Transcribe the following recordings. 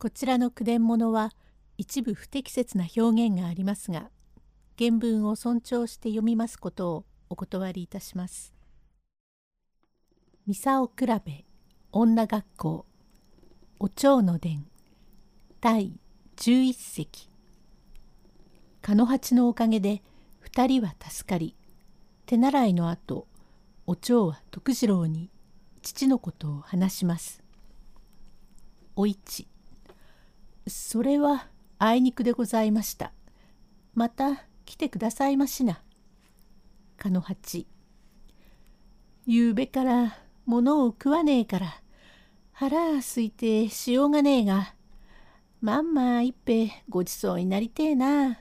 こちらの句伝物は一部不適切な表現がありますが原文を尊重して読みますことをお断りいたします。三竿比べ女学校お蝶の伝第11席鹿の八のおかげで二人は助かり手習いの後お蝶は徳次郎に父のことを話します。お市それはあいにくでございました。また来てくださいましな。かの八。ゆうべから物を食わねえから腹すいてしようがねえがまんま一杯ごちそうになりてえな。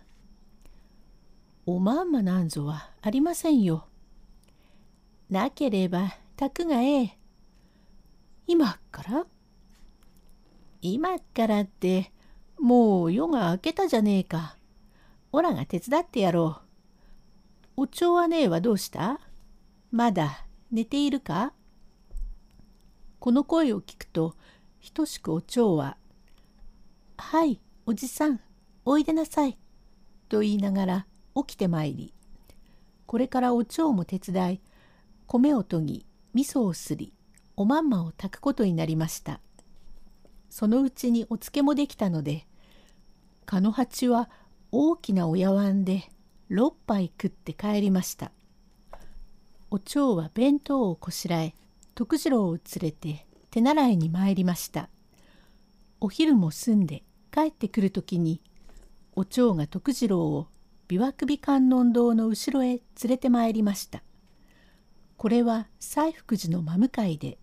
おまんまなんぞはありませんよ。なければたくがええ。今から？今からってもう夜が明けたじゃねえか。オラが手伝ってやろう。お蝶はねえはどうした？まだ寝ているか？この声を聞くと等しくお蝶は「はいおじさんおいでなさい」と言いながら起きてまいりこれからお蝶も手伝い米を研ぎ味噌をすりおまんまを炊くことになりました。そのうちにお漬もできたので鹿の八は大きな親椀で6杯食って帰りました。お蝶は弁当をこしらえ徳次郎を連れて手習いに参りました。お昼も済んで帰ってくる時にお蝶が徳次郎を琵琶首観音堂の後ろへ連れて参りました。これは西福寺の真向かいで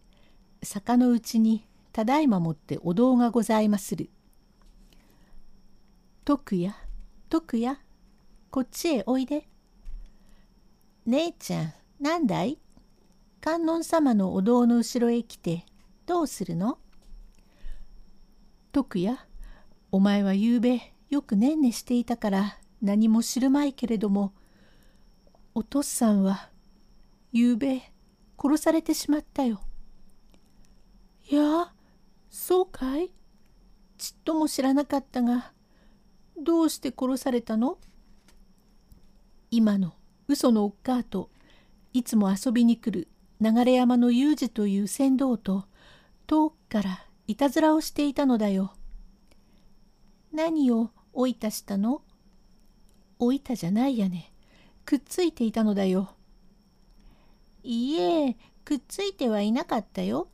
坂のうちにただいまもってお堂がございまする。徳や、徳や、こっちへおいで。姉ちゃん、なんだい？観音様のお堂の後ろへ来て、どうするの？徳や、お前はゆうべよくねんねしていたから何も知るまいけれども、お父さんはゆうべ殺されてしまったよ。いや、そうかい？ちっとも知らなかったがどうして殺されたの？今の嘘のおっかあといつも遊びに来る流山の裕二という船頭と遠くからいたずらをしていたのだよ。何をおいたしたの？おいたじゃないやね。くっついていたのだよ。いいえ、くっついてはいなかったよ。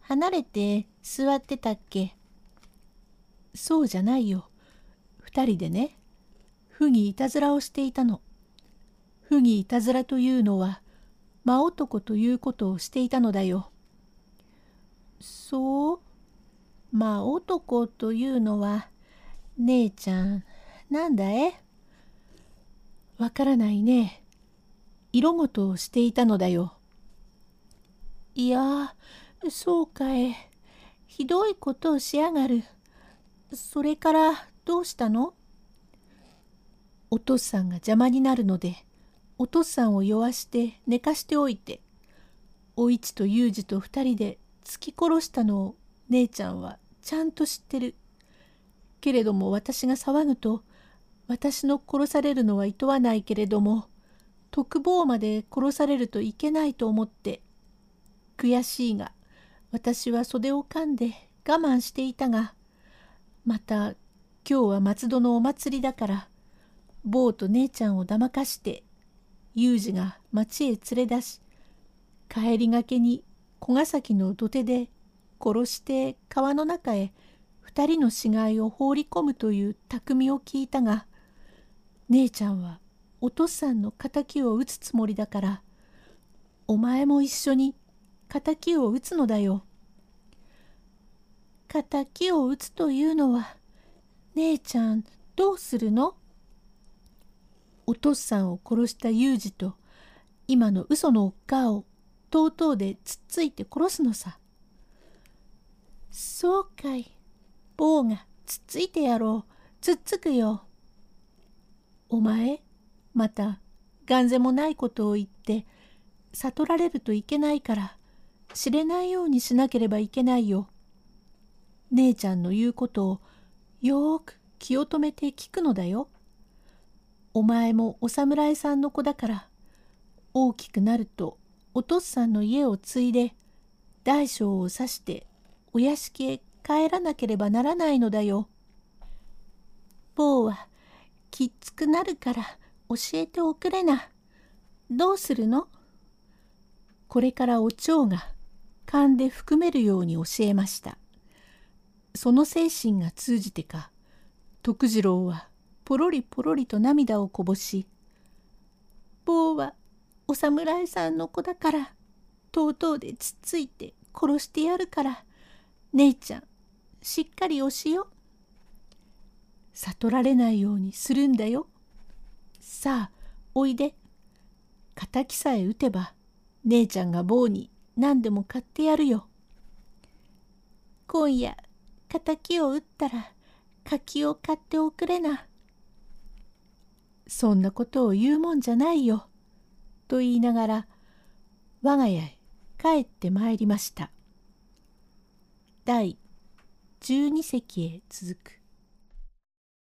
離れて座ってたっけ？そうじゃないよ。二人でね、不義いたずらをしていたの。不義いたずらというのは、真男ということをしていたのだよ。そう真男というのは、姉ちゃん、なんだえ？わからないね。色ごとをしていたのだよ。いやそうかい。ひどいことをしやがる。それからどうしたの？お父さんが邪魔になるので、お父さんを弱して寝かしておいて、お市と裕二と二人で突き殺したのを姉ちゃんはちゃんと知ってる。けれども私が騒ぐと、私の殺されるのはいとわないけれども、特防まで殺されるといけないと思って、悔しいが、私は袖を噛んで我慢していたがまた今日は松戸のお祭りだから坊と姉ちゃんをだまかして裕二が町へ連れ出し帰りがけに小ヶ崎の土手で殺して川の中へ二人の死骸を放り込むという匠を聞いたが姉ちゃんはお父さんの敵を討つつもりだからお前も一緒に敵を撃つのだよ。敵を撃つというのは姉ちゃんどうするの？お父さんを殺した裕二と今の嘘のおっかをとうとうでつっついて殺すのさ。そうかい。坊がつっついてやろう。つっつくよ。お前またがんぜもないことを言って悟られるといけないから知れないようにしなければいけないよ。姉ちゃんの言うことをよーく気を止めて聞くのだよ。お前もお侍さんの子だから大きくなるとお父さんの家を継いで大小を指してお屋敷へ帰らなければならないのだよ。坊はきっつくなるから教えておくれな。どうするの？これからお蝶が勘で含めるように教えました。その精神が通じてか徳次郎はポロリポロリと涙をこぼし「坊はお侍さんの子だからとうとうでつっついて殺してやるから姉ちゃんしっかりおしよ」悟られないようにするんだよ。さあおいで。敵さえ撃てば姉ちゃんが坊に何でも買ってやるよ。今夜敵を撃ったら柿を買っておくれな。そんなことを言うもんじゃないよ。と言いながら我が家へ帰ってまいりました。第12席へ続く。